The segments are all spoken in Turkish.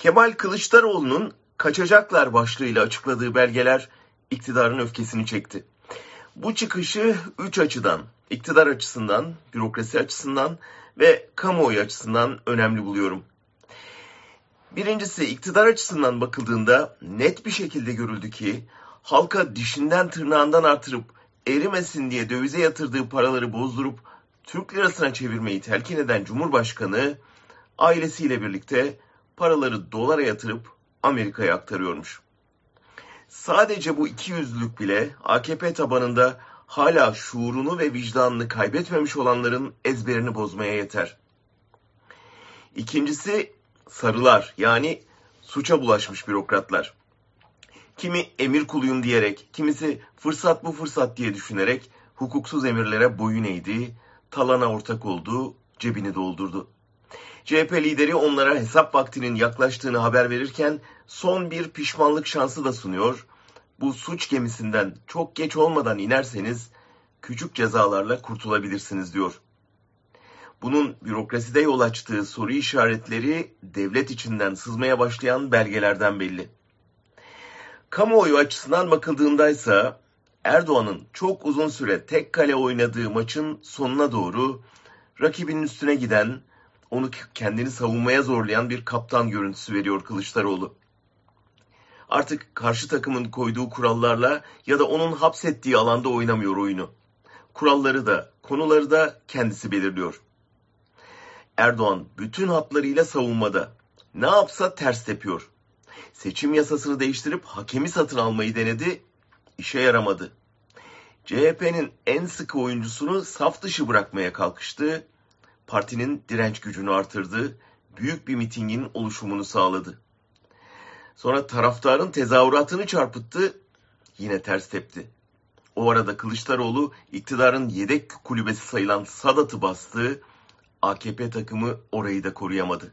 Kemal Kılıçdaroğlu'nun kaçacaklar başlığıyla açıkladığı belgeler iktidarın öfkesini çekti. Bu çıkışı üç açıdan, iktidar açısından, bürokrasi açısından ve kamuoyu açısından önemli buluyorum. Birincisi iktidar açısından bakıldığında net bir şekilde görüldü ki halka dişinden tırnağından artırıp erimesin diye dövize yatırdığı paraları bozdurup Türk lirasına çevirmeyi telkin eden Cumhurbaşkanı ailesiyle birlikte paraları dolara yatırıp Amerika'ya aktarıyormuş. Sadece bu iki yüzlülük bile AKP tabanında hala şuurunu ve vicdanını kaybetmemiş olanların ezberini bozmaya yeter. İkincisi sarılar yani suça bulaşmış bürokratlar. Kimi emir kuluyum diyerek, kimisi fırsat bu fırsat diye düşünerek hukuksuz emirlere boyun eğdi, talana ortak oldu, cebini doldurdu. CHP lideri onlara hesap vaktinin yaklaştığını haber verirken son bir pişmanlık şansı da sunuyor. Bu suç gemisinden çok geç olmadan inerseniz küçük cezalarla kurtulabilirsiniz diyor. Bunun bürokraside yol açtığı soru işaretleri devlet içinden sızmaya başlayan belgelerden belli. Kamuoyu açısından bakıldığında ise Erdoğan'ın çok uzun süre tek kale oynadığı maçın sonuna doğru rakibinin üstüne giden, onu kendini savunmaya zorlayan bir kaptan görüntüsü veriyor Kılıçdaroğlu. Artık karşı takımın koyduğu kurallarla ya da onun hapsettiği alanda oynamıyor oyunu. Kuralları da, konuları da kendisi belirliyor. Erdoğan bütün hatlarıyla savunmada. Ne yapsa ters tepiyor. Seçim yasasını değiştirip hakemi satın almayı denedi, işe yaramadı. CHP'nin en sıkı oyuncusunu saf dışı bırakmaya kalkıştı, partinin direnç gücünü artırdı, büyük bir mitingin oluşumunu sağladı. Sonra taraftarın tezahüratını çarpıttı, yine ters tepti. O arada Kılıçdaroğlu iktidarın yedek kulübesi sayılan Sadat'ı bastı, AKP takımı orayı da koruyamadı.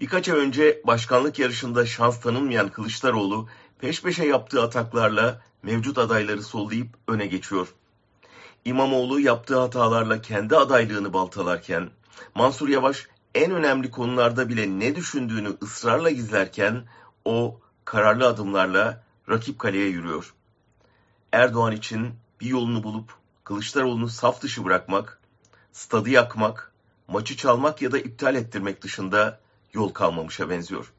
Birkaç ay önce başkanlık yarışında şans tanınmayan Kılıçdaroğlu peş peşe yaptığı ataklarla mevcut adayları sollayıp öne geçiyor. İmamoğlu yaptığı hatalarla kendi adaylığını baltalarken, Mansur Yavaş en önemli konularda bile ne düşündüğünü ısrarla gizlerken o kararlı adımlarla rakip kaleye yürüyor. Erdoğan için bir yolunu bulup Kılıçdaroğlu'nu saf dışı bırakmak, stadı yakmak, maçı çalmak ya da iptal ettirmek dışında yol kalmamışa benziyor.